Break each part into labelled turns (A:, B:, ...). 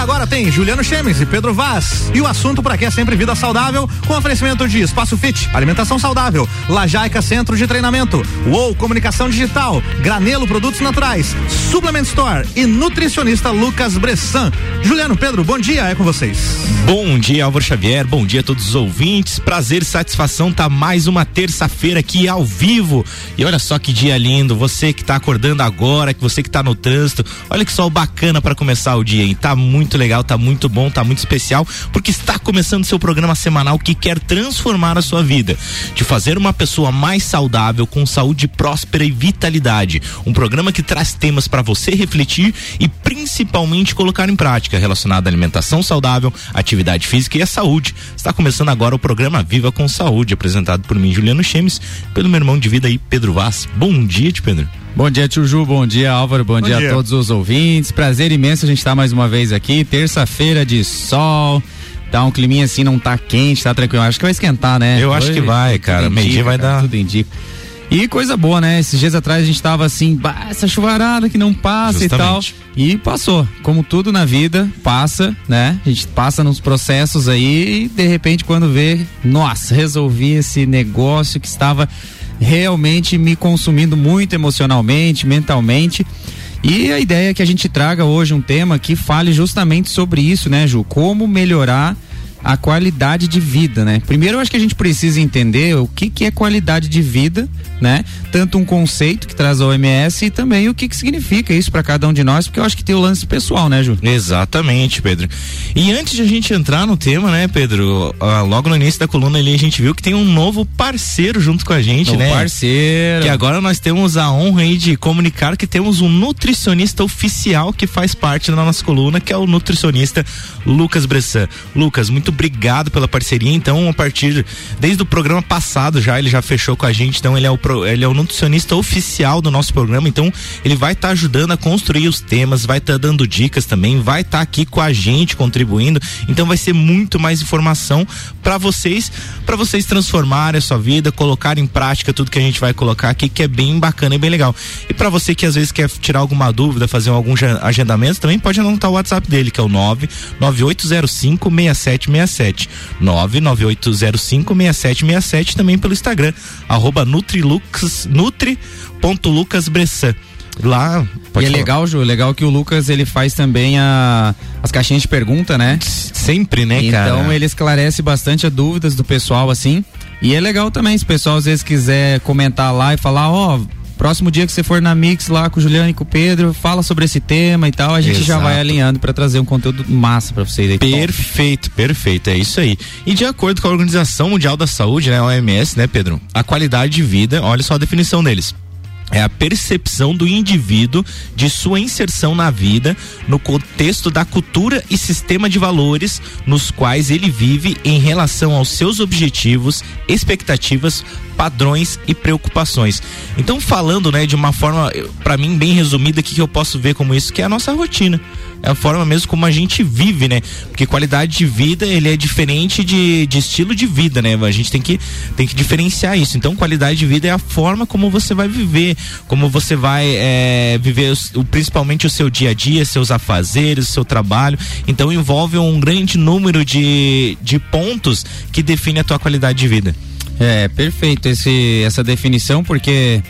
A: agora tem Juliano Chemes e Pedro Vaz. E o assunto por aqui é sempre vida saudável, com oferecimento de Espaço Fit, alimentação saudável, Lajaica Centro de Treinamento, UOL Comunicação Digital, Granelo Produtos Naturais, Suplement Store e nutricionista Lucas Bressan. Juliano, Pedro, bom dia, é com vocês.
B: Bom dia, Álvaro Xavier, bom dia a todos os ouvintes. Prazer e satisfação tá mais uma terça-feira aqui ao vivo. E olha só que dia lindo, você que tá acordando agora, que você que tá no trânsito, olha que sol bacana para começar o dia, hein? Tá muito legal, tá muito bom, tá muito especial, porque está começando seu programa semanal que quer transformar a sua vida, de fazer uma pessoa mais saudável, com saúde próspera e vitalidade. Um programa que traz temas para você refletir e principalmente colocar em prática, relacionado à alimentação saudável, atividade física e a saúde. Está começando agora o programa Viva com Saúde, apresentado por mim, Juliano Chemes, pelo meu irmão de vida aí, Pedro Vaz. Bom dia, de Pedro.
C: Bom dia, Tio Ju, bom dia, Álvaro, bom, bom dia, dia, a todos os ouvintes. Prazer imenso a gente estar tá mais uma vez aqui, terça-feira de sol. Tá um climinha assim, não tá quente, tá tranquilo. Acho que vai esquentar, né?
B: Eu acho que vai, cara. Meio dia vai cara, dar.
C: Tudo indica. E coisa boa, né? Esses dias atrás a gente tava assim, bah, essa chuvarada que não passa Justamente. e tal. E passou. Como tudo na vida, passa, né? A gente passa nos processos aí e de repente quando vê, nossa, resolvi esse negócio que estava realmente me consumindo muito emocionalmente, mentalmente. E a ideia é que a gente traga hoje um tema que fale justamente sobre isso, né, Ju? Como melhorar a qualidade de vida, né? Primeiro eu acho que a gente precisa entender o que que é qualidade de vida, né? Tanto um conceito que traz a OMS e também o que que significa isso para cada um de nós, porque eu acho que tem o lance pessoal, né, Ju?
B: Exatamente, Pedro. E antes de a gente entrar no tema, né, Pedro, ah, logo no início da coluna ali a gente viu que tem um novo parceiro junto com a gente, novo
C: né? parceiro.
B: Que agora nós temos a honra aí de comunicar que temos um nutricionista oficial que faz parte da nossa coluna, que é o nutricionista Lucas Bressan. Lucas, muito muito obrigado pela parceria. Então, a partir desde o programa passado já ele já fechou com a gente. Então, ele é o ele é o nutricionista oficial do nosso programa. Então, ele vai estar tá ajudando a construir os temas, vai estar tá dando dicas também, vai estar tá aqui com a gente contribuindo. Então, vai ser muito mais informação para vocês, para vocês transformarem a sua vida, colocar em prática tudo que a gente vai colocar aqui, que é bem bacana e bem legal. E para você que às vezes quer tirar alguma dúvida, fazer algum agendamento, também pode anotar o WhatsApp dele, que é o 99805 6767 6767. 998056767 também pelo Instagram, arroba Nutrilux, nutri.lucasbressan. Lá.
C: e é legal, Ju, legal que o Lucas ele faz também a, as caixinhas de pergunta, né?
B: Sempre, né,
C: então,
B: cara?
C: Então ele esclarece bastante as dúvidas do pessoal, assim. E é legal também, se o pessoal às vezes quiser comentar lá e falar, ó, oh, Próximo dia que você for na Mix lá com o Juliano e com o Pedro, fala sobre esse tema e tal, a gente Exato. já vai alinhando para trazer um conteúdo massa para vocês aí.
B: Perfeito, perfeito, é isso aí. E de acordo com a Organização Mundial da Saúde, né, a OMS, né, Pedro? A qualidade de vida, olha só a definição deles é a percepção do indivíduo de sua inserção na vida no contexto da cultura e sistema de valores nos quais ele vive em relação aos seus objetivos, expectativas, padrões e preocupações. Então falando, né, de uma forma para mim bem resumida que eu posso ver como isso que é a nossa rotina é a forma mesmo como a gente vive, né? Porque qualidade de vida, ele é diferente de, de estilo de vida, né? A gente tem que, tem que diferenciar isso. Então, qualidade de vida é a forma como você vai viver, como você vai é, viver o, principalmente o seu dia a dia, seus afazeres, seu trabalho. Então, envolve um grande número de, de pontos que define a tua qualidade de vida.
C: É, perfeito esse, essa definição, porque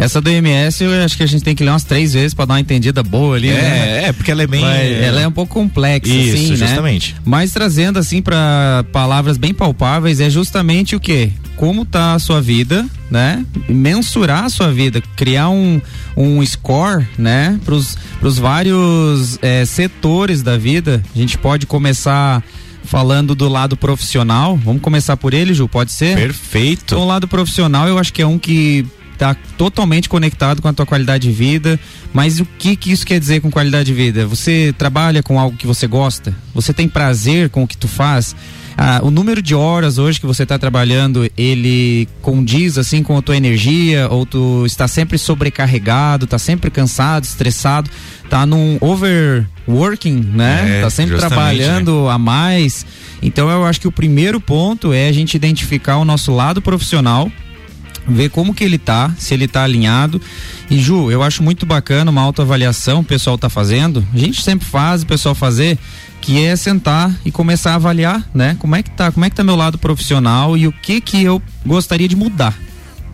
C: essa do MS eu acho que a gente tem que ler umas três vezes para dar uma entendida boa ali,
B: é,
C: né?
B: É, porque ela é bem.
C: ela é um pouco complexa, Isso, assim,
B: né? justamente.
C: Mas trazendo assim para palavras bem palpáveis, é justamente o que? Como tá a sua vida, né? Mensurar a sua vida, criar um, um score, né? Pros, pros vários é, setores da vida. A gente pode começar falando do lado profissional. Vamos começar por ele, Ju, pode ser?
B: Perfeito.
C: Então, o lado profissional eu acho que é um que está totalmente conectado com a tua qualidade de vida. Mas o que, que isso quer dizer com qualidade de vida? Você trabalha com algo que você gosta? Você tem prazer com o que tu faz? Ah, o número de horas hoje que você está trabalhando, ele condiz assim com a tua energia? Ou tu está sempre sobrecarregado, está sempre cansado, estressado, está num overworking, né? É, tá sempre trabalhando né? a mais. Então eu acho que o primeiro ponto é a gente identificar o nosso lado profissional ver como que ele tá, se ele tá alinhado. E Ju, eu acho muito bacana uma autoavaliação o pessoal tá fazendo. A gente sempre faz o pessoal fazer que é sentar e começar a avaliar, né? Como é que tá, como é que tá meu lado profissional e o que que eu gostaria de mudar.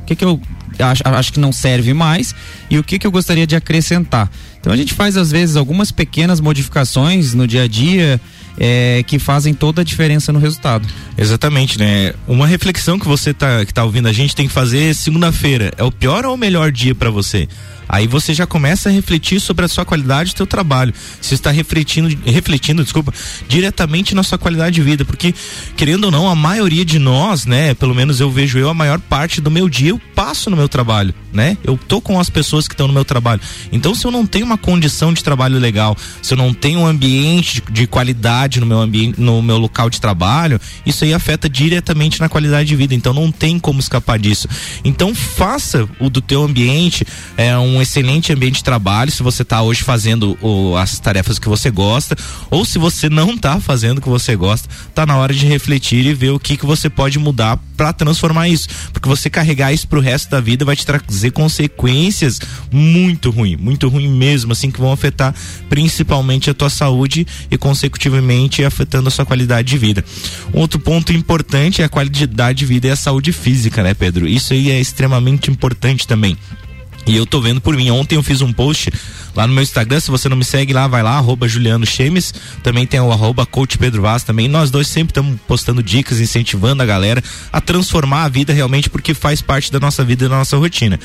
C: O que que eu acho, acho que não serve mais e o que que eu gostaria de acrescentar. Então a gente faz às vezes algumas pequenas modificações no dia a dia, é, que fazem toda a diferença no resultado.
B: Exatamente, né? Uma reflexão que você tá, que tá ouvindo a gente tem que fazer segunda-feira. É o pior ou o melhor dia para você? Aí você já começa a refletir sobre a sua qualidade do seu trabalho. Você está refletindo, refletindo, desculpa, diretamente na sua qualidade de vida, porque querendo ou não, a maioria de nós, né, pelo menos eu vejo eu a maior parte do meu dia eu passo no meu trabalho, né? Eu tô com as pessoas que estão no meu trabalho. Então, se eu não tenho uma condição de trabalho legal, se eu não tenho um ambiente de qualidade no meu ambiente, no meu local de trabalho, isso aí afeta diretamente na qualidade de vida. Então, não tem como escapar disso. Então, faça o do teu ambiente é um um excelente ambiente de trabalho, se você está hoje fazendo o, as tarefas que você gosta, ou se você não está fazendo o que você gosta, tá na hora de refletir e ver o que que você pode mudar para transformar isso, porque você carregar isso pro resto da vida vai te trazer consequências muito ruim, muito ruim mesmo, assim que vão afetar principalmente a tua saúde e consecutivamente afetando a sua qualidade de vida. Um outro ponto importante é a qualidade de vida e a saúde física, né, Pedro? Isso aí é extremamente importante também. E eu tô vendo por mim. Ontem eu fiz um post lá no meu Instagram. Se você não me segue lá, vai lá, arroba Juliano Chemes. Também tem o arroba Coach Pedro Vaz também. Nós dois sempre estamos postando dicas, incentivando a galera a transformar a vida realmente, porque faz parte da nossa vida e da nossa rotina.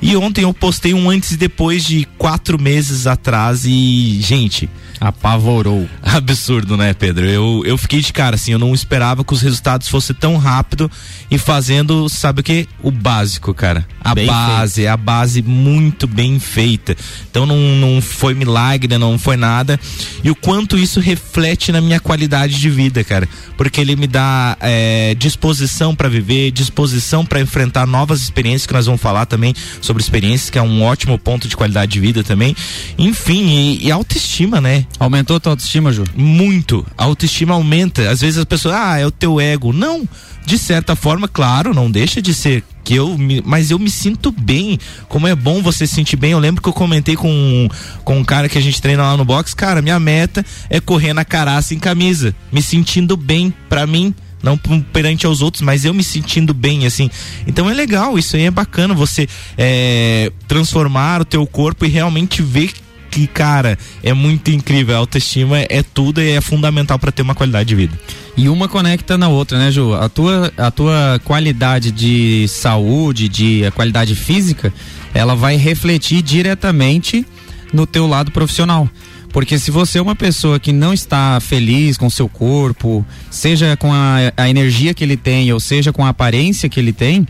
B: E ontem eu postei um antes e depois de quatro meses atrás e, gente,
C: Apavorou.
B: Absurdo, né, Pedro? Eu, eu fiquei de cara, assim, eu não esperava que os resultados fossem tão rápido e fazendo, sabe o que? O básico, cara. A bem base, feito. a base muito bem feita. Então não, não foi milagre, não foi nada. E o quanto isso reflete na minha qualidade de vida, cara. Porque ele me dá é, disposição para viver, disposição para enfrentar novas experiências, que nós vamos falar também sobre experiências, que é um ótimo ponto de qualidade de vida também. Enfim, e, e autoestima, né?
C: Aumentou a tua autoestima, Ju?
B: Muito. A autoestima aumenta. Às vezes as pessoas, ah, é o teu ego. Não. De certa forma, claro, não deixa de ser que eu me, mas eu me sinto bem. Como é bom você se sentir bem. Eu lembro que eu comentei com, com um cara que a gente treina lá no box, cara, minha meta é correr na caraça em camisa, me sentindo bem para mim não perante aos outros, mas eu me sentindo bem, assim. Então é legal, isso aí é bacana, você é, transformar o teu corpo e realmente ver que, cara, é muito incrível. A autoestima é tudo e é fundamental para ter uma qualidade de vida.
C: E uma conecta na outra, né, Ju? A tua, a tua qualidade de saúde, de qualidade física, ela vai refletir diretamente no teu lado profissional. Porque se você é uma pessoa que não está feliz com seu corpo, seja com a, a energia que ele tem, ou seja com a aparência que ele tem,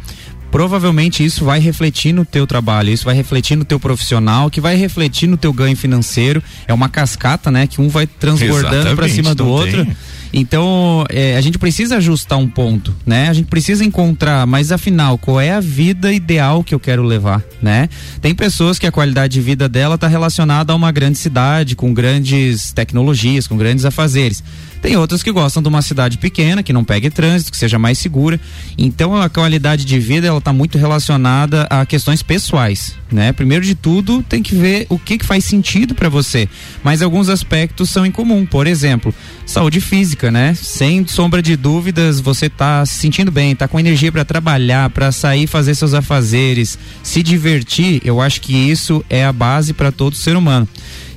C: provavelmente isso vai refletir no teu trabalho, isso vai refletir no teu profissional, que vai refletir no teu ganho financeiro. É uma cascata, né? Que um vai transbordando para cima do outro. Tem. Então, é, a gente precisa ajustar um ponto, né? A gente precisa encontrar, mas afinal, qual é a vida ideal que eu quero levar, né? Tem pessoas que a qualidade de vida dela está relacionada a uma grande cidade, com grandes tecnologias, com grandes afazeres. Tem outras que gostam de uma cidade pequena, que não pegue trânsito, que seja mais segura. Então a qualidade de vida ela está muito relacionada a questões pessoais, né? Primeiro de tudo, tem que ver o que, que faz sentido para você. Mas alguns aspectos são em comum. Por exemplo, saúde física, né? Sem sombra de dúvidas, você está se sentindo bem, está com energia para trabalhar, para sair fazer seus afazeres, se divertir. Eu acho que isso é a base para todo ser humano.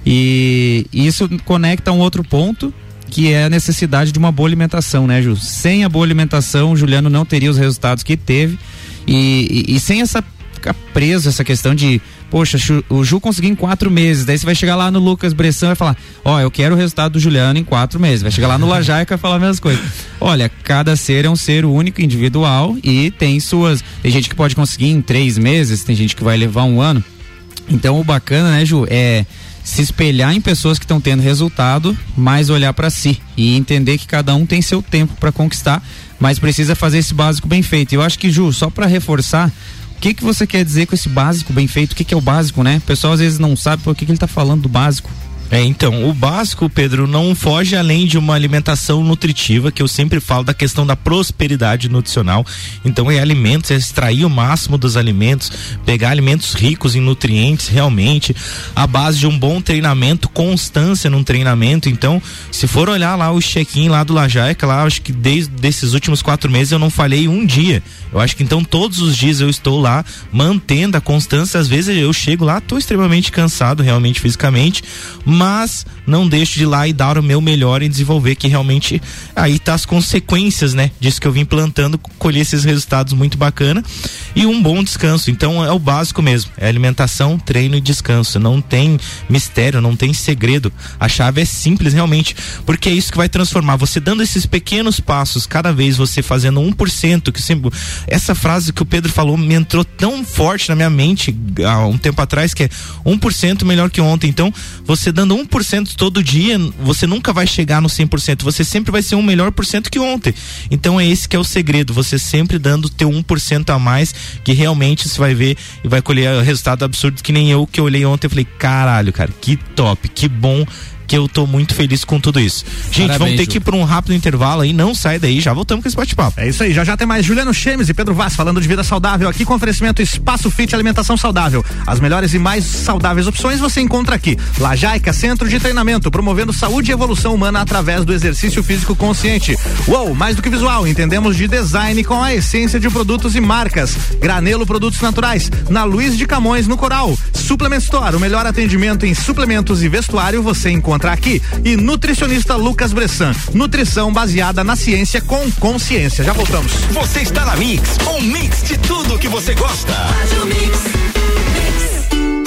C: E isso conecta um outro ponto que é a necessidade de uma boa alimentação, né, Ju? Sem a boa alimentação, o Juliano não teria os resultados que teve. E, e, e sem essa preso essa questão de, poxa, o Ju conseguiu em quatro meses. Daí você vai chegar lá no Lucas Bressan e vai falar, ó, oh, eu quero o resultado do Juliano em quatro meses. Vai chegar lá no Lajaica e falar a mesma coisa. Olha, cada ser é um ser único, individual e tem suas. Tem gente que pode conseguir em três meses, tem gente que vai levar um ano. Então o bacana, né, Ju, é se espelhar em pessoas que estão tendo resultado, mas olhar para si e entender que cada um tem seu tempo para conquistar, mas precisa fazer esse básico bem feito. Eu acho que Ju, só para reforçar, o que que você quer dizer com esse básico bem feito? O que que é o básico, né? O pessoal às vezes não sabe por que, que ele está falando do básico.
B: É, então, o básico, Pedro, não foge além de uma alimentação nutritiva, que eu sempre falo da questão da prosperidade nutricional. Então, é alimentos, é extrair o máximo dos alimentos, pegar alimentos ricos em nutrientes realmente, a base de um bom treinamento, constância num treinamento. Então, se for olhar lá o check-in lá do Lajaica, lá, acho que desde esses últimos quatro meses eu não falhei um dia. Eu acho que então todos os dias eu estou lá mantendo a constância. Às vezes eu chego lá, estou extremamente cansado, realmente fisicamente, mas não deixo de ir lá e dar o meu melhor em desenvolver, que realmente aí tá as consequências, né? Disso que eu vim plantando, colher esses resultados muito bacana e um bom descanso. Então é o básico mesmo, é alimentação, treino e descanso. Não tem mistério, não tem segredo. A chave é simples realmente, porque é isso que vai transformar. Você dando esses pequenos passos, cada vez você fazendo 1%, que sempre essa frase que o Pedro falou me entrou tão forte na minha mente há um tempo atrás que é 1% melhor que ontem. Então, você dando 1% todo dia, você nunca vai chegar no 100%, você sempre vai ser um melhor por cento que ontem. Então é esse que é o segredo, você sempre dando teu 1% a mais, que realmente você vai ver e vai colher resultado absurdo que nem eu que eu olhei ontem, eu falei, caralho, cara, que top, que bom que eu tô muito feliz com tudo isso. Gente, Parabéns, vamos ter que ir por um rápido intervalo aí, não sai daí, já voltamos com esse bate-papo.
A: É isso aí, já já tem mais Juliano Chemes e Pedro Vaz falando de vida saudável aqui com oferecimento Espaço Fit Alimentação Saudável. As melhores e mais saudáveis opções você encontra aqui. Lajaica Centro de Treinamento, promovendo saúde e evolução humana através do exercício físico consciente. Uou, mais do que visual, entendemos de design com a essência de produtos e marcas. Granelo Produtos Naturais, na Luiz de Camões, no Coral. Suplement Store, o melhor atendimento em suplementos e vestuário você encontra encontrar aqui. E nutricionista Lucas Bressan. Nutrição baseada na ciência com consciência. Já voltamos.
D: Você está na Mix, um mix de tudo que você gosta. Faz o mix.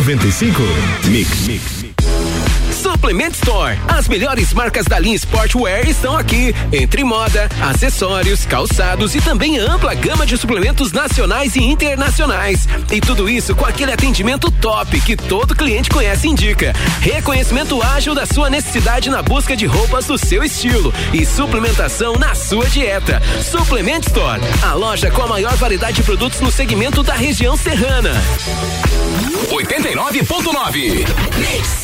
E: 95.
D: Mix. Mix. Suplement Store. As melhores marcas da linha Sportwear estão aqui. Entre moda, acessórios, calçados e também ampla gama de suplementos nacionais e internacionais. E tudo isso com aquele atendimento top que todo cliente conhece e indica. Reconhecimento ágil da sua necessidade na busca de roupas do seu estilo e suplementação na sua dieta. Suplement Store, a loja com a maior variedade de produtos no segmento da região serrana. 89.9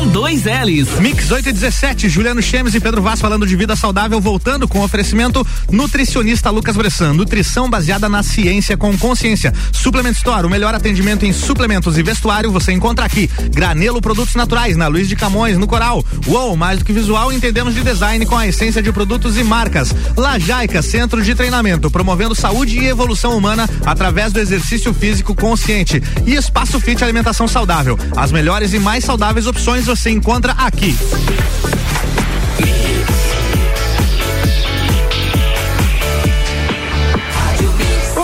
F: com dois L's.
A: Mix 8 e 17, Juliano Chemes e Pedro Vaz falando de vida saudável, voltando com oferecimento nutricionista Lucas Bressan. Nutrição baseada na ciência com consciência. Suplement Store, o melhor atendimento em suplementos e vestuário você encontra aqui. Granelo Produtos Naturais, na Luiz de Camões, no Coral. Uou, mais do que visual, entendemos de design com a essência de produtos e marcas. Lajaica, centro de treinamento, promovendo saúde e evolução humana através do exercício físico consciente. E Espaço Fit Alimentação Saudável. As melhores e mais saudáveis opções você encontra aqui.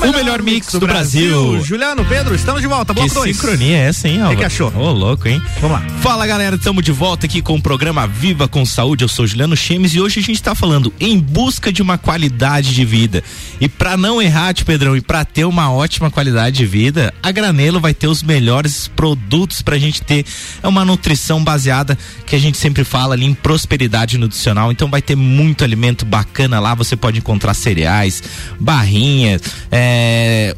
B: O melhor mix do, Brasil.
A: Juliano, Pedro, estamos de volta. Bloco
B: Que
A: 2.
B: sincronia é essa, hein, Álvaro?
A: que achou?
B: Ô, louco, hein?
A: Vamos lá.
B: Fala, galera, estamos de volta aqui com o programa Viva com Saúde. Eu sou Juliano Chemes e hoje a gente está falando em busca de uma qualidade de vida. E para não errar, tio Pedrão, e para ter uma ótima qualidade de vida, a Granelo vai ter os melhores produtos pra gente ter é uma nutrição baseada que a gente sempre fala ali em prosperidade nutricional. Então vai ter muito alimento bacana lá, você pode encontrar cereais, barrinhas, é,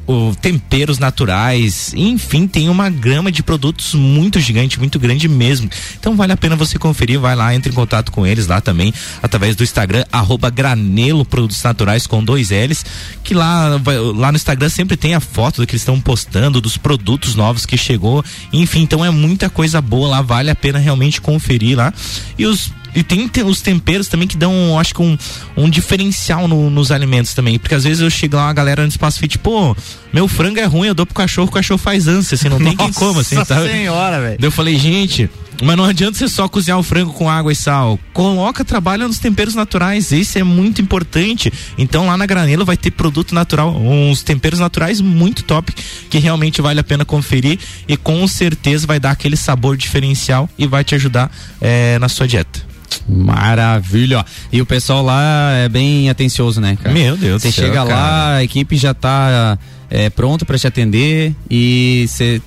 B: o, temperos naturais, enfim, tem uma gama de produtos muito gigante, muito grande mesmo. Então vale a pena você conferir, vai lá, entre em contato com eles lá também, através do Instagram, arroba Granelo Produtos Naturais com dois L's, que lá, lá no Instagram sempre tem a foto do que eles estão postando, dos produtos novos que chegou, enfim, então é muita coisa boa lá, vale a pena realmente conferir lá. E os e tem, os temperos também que dão, acho que um, um diferencial no- nos alimentos também. Porque às vezes eu chego lá, uma galera no espaço fit, pô, meu frango é ruim, eu dou pro cachorro, o cachorro faz ânsia, assim, não tem quem coma, assim,
A: Nossa
B: tá?
A: senhora, velho.
B: Eu falei, gente, mas não adianta você só cozinhar o frango com água e sal. Coloca, trabalha nos temperos naturais. Isso é muito importante. Então lá na Granelo vai ter produto natural, uns temperos naturais muito top, que realmente vale a pena conferir e com certeza vai dar aquele sabor diferencial e vai te ajudar eh, na sua dieta.
C: Maravilha. ó. E o pessoal lá é bem atencioso, né, cara?
B: Meu Deus
C: Você chega lá, a equipe já tá é, pronta pra te atender e você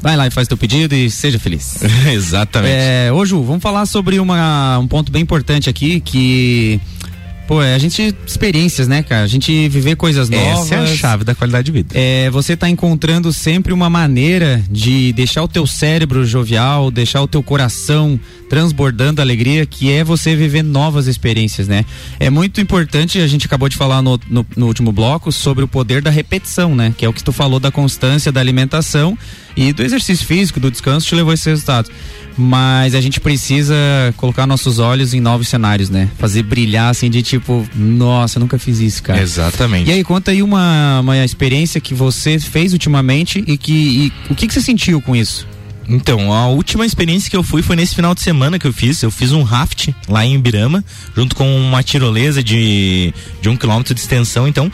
C: vai lá e faz teu pedido e seja feliz.
B: Exatamente.
C: É, ô Ju, vamos falar sobre uma, um ponto bem importante aqui que. Pô, é a gente. Experiências, né, cara? A gente viver coisas novas.
B: Essa é a chave da qualidade de vida.
C: É, você tá encontrando sempre uma maneira de deixar o teu cérebro jovial, deixar o teu coração transbordando alegria, que é você viver novas experiências, né? É muito importante, a gente acabou de falar no, no, no último bloco sobre o poder da repetição, né? Que é o que tu falou da constância da alimentação e do exercício físico, do descanso, te levou a esses resultados. Mas a gente precisa colocar nossos olhos em novos cenários, né? Fazer brilhar assim de tipo, nossa, eu nunca fiz isso, cara.
B: Exatamente.
C: E aí, conta aí uma, uma experiência que você fez ultimamente e que e o que, que você sentiu com isso?
B: Então, a última experiência que eu fui foi nesse final de semana que eu fiz. Eu fiz um raft lá em Ibirama, junto com uma tirolesa de, de um quilômetro de extensão, então.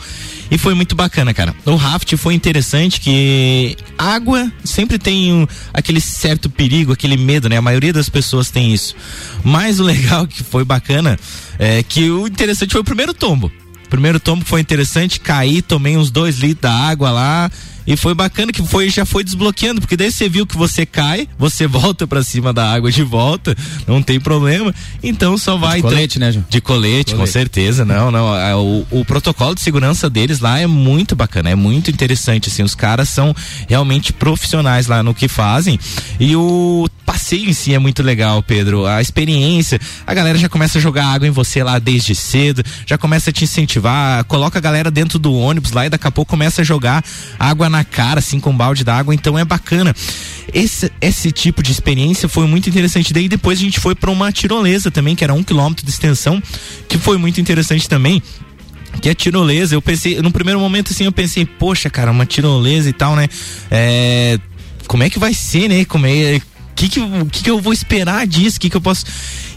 B: E foi muito bacana, cara. O raft foi interessante que água sempre tem um- aquele certo perigo, aquele medo, né? A maioria das pessoas tem isso. Mas o legal que foi bacana é que o interessante foi o primeiro tombo. Primeiro tombo foi interessante, caí, tomei uns dois litros da água lá. E foi bacana que foi, já foi desbloqueando, porque daí você viu que você cai, você volta pra cima da água de volta, não tem problema. Então só vai. então-
C: colete, né, Ju?
B: De colete, com
C: Colete.
B: certeza, não, não. a- O, o protocolo de segurança deles lá é muito bacana, é muito interessante, assim. Os caras são realmente profissionais lá no que fazem. E o passeio em si é muito legal, Pedro. A experiência, a galera já começa a jogar água em você lá desde cedo, já começa a te incentivar, coloca a galera dentro do ônibus lá e daqui a pouco começa a jogar água na cara, assim, com balde d'água. Então é bacana. Esse, esse tipo de experiência foi muito interessante. Daí depois a gente foi para uma tirolesa também, que era um quilômetro de extensão, que foi muito interessante também que é tirolesa. Eu pensei, no primeiro momento assim, eu pensei, poxa, cara, uma tirolesa e tal, né? É, como é que vai ser, né? Como é que que, eu- que eu vou esperar disso? Que que eu posso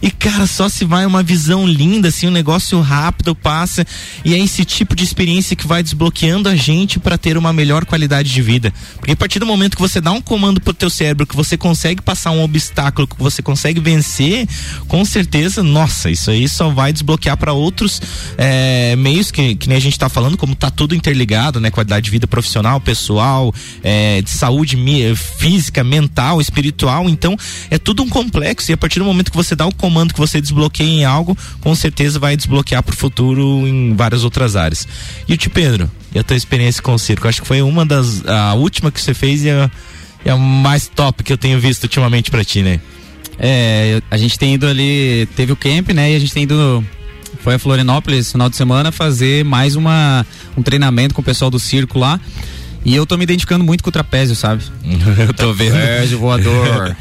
B: E cara, só se vai uma visão linda assim, um negócio rápido passa e é esse tipo de experiência que vai desbloqueando a gente para ter uma melhor qualidade de vida. Porque a partir do momento que você dá um comando pro teu cérebro, que você consegue passar um obstáculo, que você consegue vencer, com certeza, nossa, isso aí só vai desbloquear para outros é, meios que, que nem a gente tá falando, como tá tudo interligado, né? Qualidade de vida profissional, pessoal, é, de saúde física, mental, espiritual. Então, é tudo um complexo. E a partir do momento que você dá o comando que você desbloqueia em algo, com certeza vai desbloquear pro futuro em várias outras áreas. E o Tio Pedro, e a tua experiência com o circo? Acho que foi uma das. A última que você fez e a, e a mais top que eu tenho visto ultimamente pra ti, né?
C: É, a gente tem ido ali, teve o camp, né? E a gente tem ido foi a Florianópolis final de semana fazer mais uma um treinamento com o pessoal do circo lá. E eu tô me identificando muito com o trapézio, sabe?
B: eu tô vendo.
C: Trapézio voador.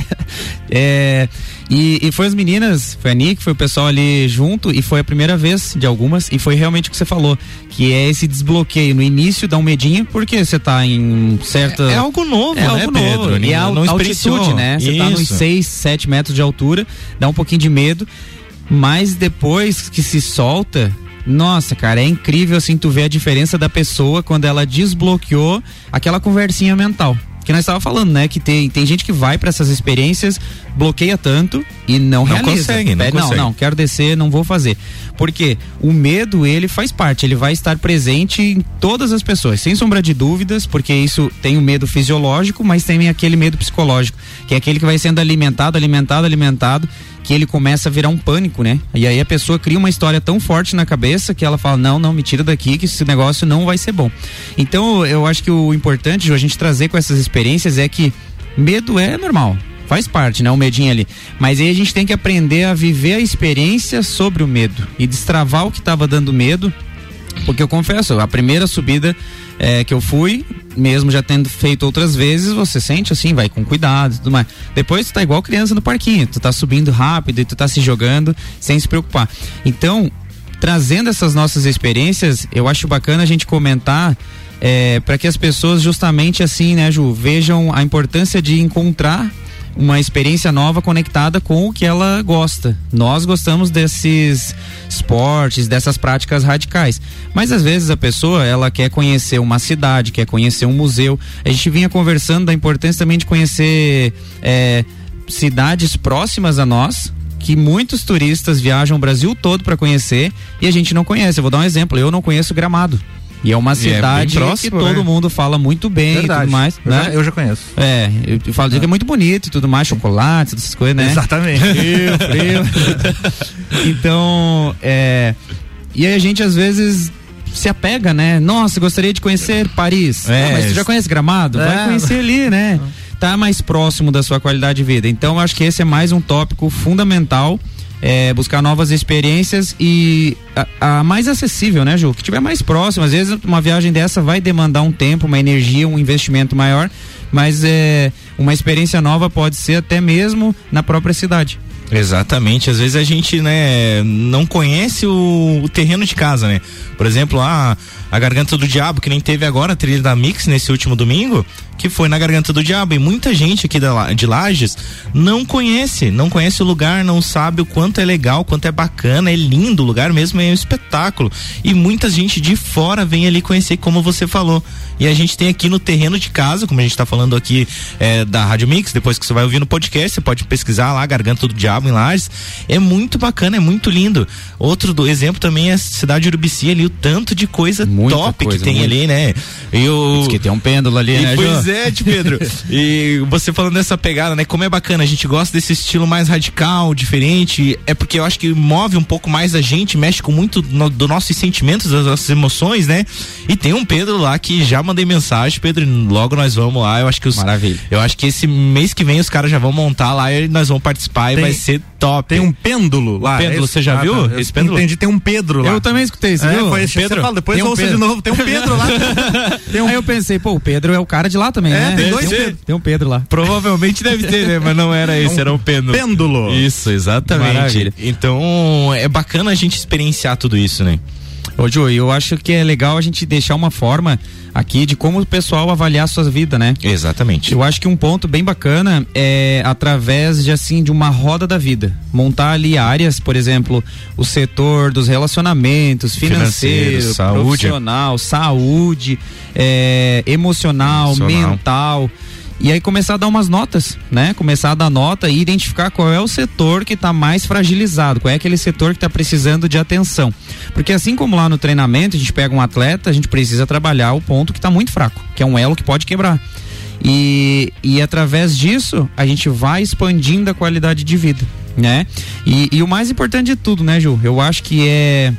C: é, e, e foi as meninas, foi a Nick, foi o pessoal ali junto e foi a primeira vez de algumas e foi realmente o que você falou, que é esse desbloqueio no início dá um medinho porque você tá em certa...
B: É, é algo novo,
C: é
B: né,
C: algo
B: Pedro?
C: novo. E é a
B: não
C: altitude, né? Você tá nos 6, 7 metros de altura, dá um pouquinho de medo, mas depois que se solta, nossa, cara, é incrível assim tu ver a diferença da pessoa quando ela desbloqueou aquela conversinha mental que nós estava falando, né? Que tem, tem gente que vai para essas experiências, bloqueia tanto e não, não realiza.
B: Consegue, não,
C: é,
B: consegue.
C: não, não, quero descer, não vou fazer. Porque o medo, ele faz parte, ele vai estar presente em todas as pessoas, sem sombra de dúvidas, porque isso tem o medo fisiológico, mas tem aquele medo psicológico, que é aquele que vai sendo alimentado, alimentado, alimentado que ele começa a virar um pânico, né? E aí a pessoa cria uma história tão forte na cabeça que ela fala: não, não, me tira daqui, que esse negócio não vai ser bom. Então eu acho que o importante, a gente trazer com essas experiências é que medo é normal. Faz parte, né? O medinho ali. Mas aí a gente tem que aprender a viver a experiência sobre o medo e destravar o que estava dando medo. Porque eu confesso, a primeira subida é, que eu fui, mesmo já tendo feito outras vezes, você sente assim, vai com cuidado e tudo mais. Depois tu tá igual criança no parquinho, tu tá subindo rápido e tu tá se jogando sem se preocupar. Então, trazendo essas nossas experiências, eu acho bacana a gente comentar é, para que as pessoas justamente assim, né, Ju, vejam a importância de encontrar uma experiência nova conectada com o que ela gosta. Nós gostamos desses esportes, dessas práticas radicais. Mas às vezes a pessoa, ela quer conhecer uma cidade, quer conhecer um museu. A gente vinha conversando da importância também de conhecer é, cidades próximas a nós, que muitos turistas viajam o Brasil todo para conhecer e a gente não conhece. Eu vou dar um exemplo, eu não conheço Gramado. E é uma é cidade é próximo, que todo né? mundo fala muito bem Verdade. e tudo mais.
A: Eu,
C: né?
A: já, eu já conheço.
C: É, eu falo é. que é muito bonito e tudo mais, chocolate, essas coisas, né?
A: Exatamente.
C: Frio, frio. então, é. E aí a gente às vezes se apega, né? Nossa, gostaria de conhecer Paris. É. mas tu já conhece Gramado? É. Vai conhecer ali, né? Tá mais próximo da sua qualidade de vida. Então, acho que esse é mais um tópico fundamental é, buscar novas experiências e a, a, mais acessível, né, Ju? Que tiver mais próximo. Às vezes uma viagem dessa vai demandar um tempo, uma energia, um investimento maior, mas é, uma experiência nova pode ser até mesmo na própria cidade.
B: Exatamente, às vezes a gente, né, não conhece o, o terreno de casa, né? Por exemplo, a, a Garganta do Diabo, que nem teve agora a trilha da Mix nesse último domingo, que foi na Garganta do Diabo. E muita gente aqui da, de Lages não conhece, não conhece o lugar, não sabe o quanto é legal, quanto é bacana, é lindo o lugar mesmo, é um espetáculo. E muita gente de fora vem ali conhecer, como você falou. E a gente tem aqui no terreno de casa, como a gente tá falando aqui é, da Rádio Mix, depois que você vai ouvir no podcast, você pode pesquisar lá, Garganta do Diabo em Lages. É muito bacana, é muito lindo. Outro do exemplo também é a cidade de Urubici ali, o tanto de coisa Muita top coisa, que tem muito. ali, né?
C: E o... que tem um pêndulo ali,
B: e
C: né,
B: Pois é, Pedro. e você falando dessa pegada, né? Como é bacana, a gente gosta desse estilo mais radical, diferente. É porque eu acho que move um pouco mais a gente, mexe com muito no, do nossos sentimentos, das nossas emoções, né? E tem um Pedro lá que já mandei mensagem, Pedro, logo nós vamos lá. Eu acho que os.
C: Maravilha.
B: Eu acho que esse mês que vem os caras já vão montar lá e nós vamos participar tem, e vai ser top.
A: Tem um pêndulo lá.
B: Pêndulo, você já ah, viu?
A: Tá. Esse pêndulo? Entendi, tem um Pedro lá.
C: Eu também escutei isso,
A: é,
C: viu?
A: Foi esse Pedro. Você fala, depois tem um ouça. De novo. Tem um Pedro lá.
C: tem um... Aí eu pensei, pô, o Pedro é o cara de lá também, é, né?
A: Tem dois
C: tem, um, tem um Pedro lá.
B: Provavelmente deve ter, né? Mas não era esse, um era um pêndulo.
A: Pêndulo.
B: Isso, exatamente. Maravilha. Então, é bacana a gente experienciar tudo isso, né?
C: Ô, Ju, eu acho que é legal a gente deixar uma forma aqui de como o pessoal avaliar a sua vida, né?
B: Exatamente.
C: Eu acho que um ponto bem bacana é através de assim de uma roda da vida, montar ali áreas, por exemplo, o setor dos relacionamentos, financeiro, financeiro saúde. profissional, saúde, é, emocional, emocional, mental e aí começar a dar umas notas, né? Começar a dar nota e identificar qual é o setor que está mais fragilizado, qual é aquele setor que está precisando de atenção. Porque assim como lá no treinamento a gente pega um atleta, a gente precisa trabalhar o ponto que está muito fraco, que é um elo que pode quebrar. E, e através disso a gente vai expandindo a qualidade de vida, né? E, e o mais importante de tudo, né, Ju? Eu acho que é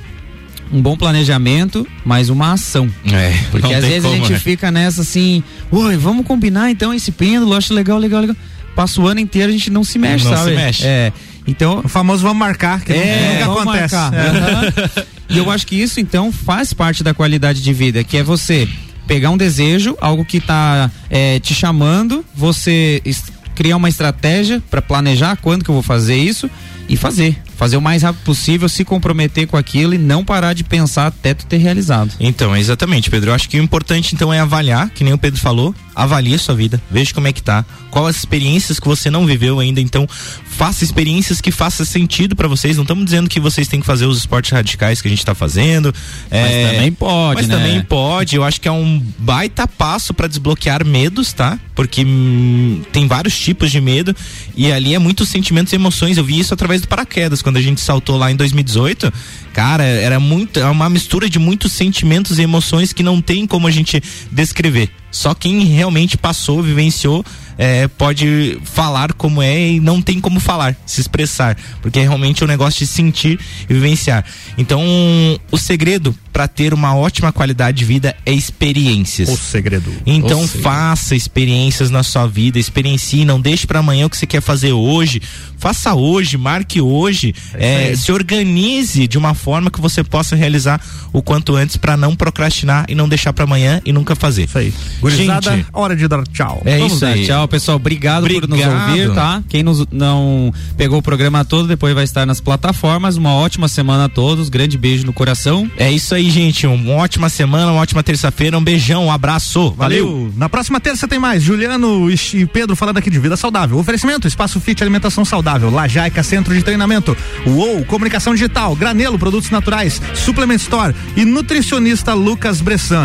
C: um bom planejamento, mas uma ação.
B: É,
C: Porque às vezes como, a gente né? fica nessa assim, oi, vamos combinar então esse pêndulo, acho legal, legal, legal. passa o ano inteiro a gente não se mexe,
B: não
C: sabe?
B: Se mexe.
C: É. Então,
A: o famoso vamos marcar, que
C: é,
A: nunca acontece.
C: É. e eu acho que isso então faz parte da qualidade de vida, que é você pegar um desejo, algo que está é, te chamando, você criar uma estratégia para planejar quando que eu vou fazer isso e fazer. Fazer o mais rápido possível, se comprometer com aquilo e não parar de pensar até tu ter realizado.
B: Então, exatamente, Pedro. Eu acho que o importante então é avaliar, que nem o Pedro falou, avalie a sua vida, veja como é que tá, qual as experiências que você não viveu ainda, então faça experiências que façam sentido para vocês. Não estamos dizendo que vocês têm que fazer os esportes radicais que a gente está fazendo.
C: Mas é, também pode,
B: mas
C: né?
B: também pode. Eu acho que é um baita passo para desbloquear medos, tá? Porque hum, tem vários tipos de medo e ali é muitos sentimentos e emoções. Eu vi isso através do paraquedas quando a gente saltou lá em 2018. Cara, era muito, é uma mistura de muitos sentimentos e emoções que não tem como a gente descrever. Só quem realmente passou, vivenciou, é, pode falar como é e não tem como falar, se expressar, porque é realmente um negócio de sentir e vivenciar. Então, o segredo para ter uma ótima qualidade de vida é experiências.
A: O segredo.
B: Então,
A: o segredo.
B: faça experiências na sua vida, experiencie, não deixe para amanhã o que você quer fazer hoje. Faça hoje, marque hoje, é é, se organize de uma forma que você possa realizar o quanto antes para não procrastinar e não deixar para amanhã e nunca fazer.
A: Isso aí. Gurizada, Gente, hora de dar tchau.
C: É Vamos isso aí. Tchau, pessoal. Obrigado, Obrigado, por nos ouvir, tá? Quem nos, não pegou o programa todo, depois vai estar nas plataformas. Uma ótima semana a todos. Grande beijo no coração.
B: É isso aí, gente. Uma ótima semana, uma ótima terça-feira. Um beijão, um abraço. Valeu. Valeu.
A: Na próxima terça tem mais. Juliano e Pedro falando aqui de vida saudável. Oferecimento: Espaço Fit Alimentação Saudável. Lajaica Centro de Treinamento. UOL Comunicação Digital. Granelo Produtos Naturais. Suplement Store. E nutricionista Lucas Bressan.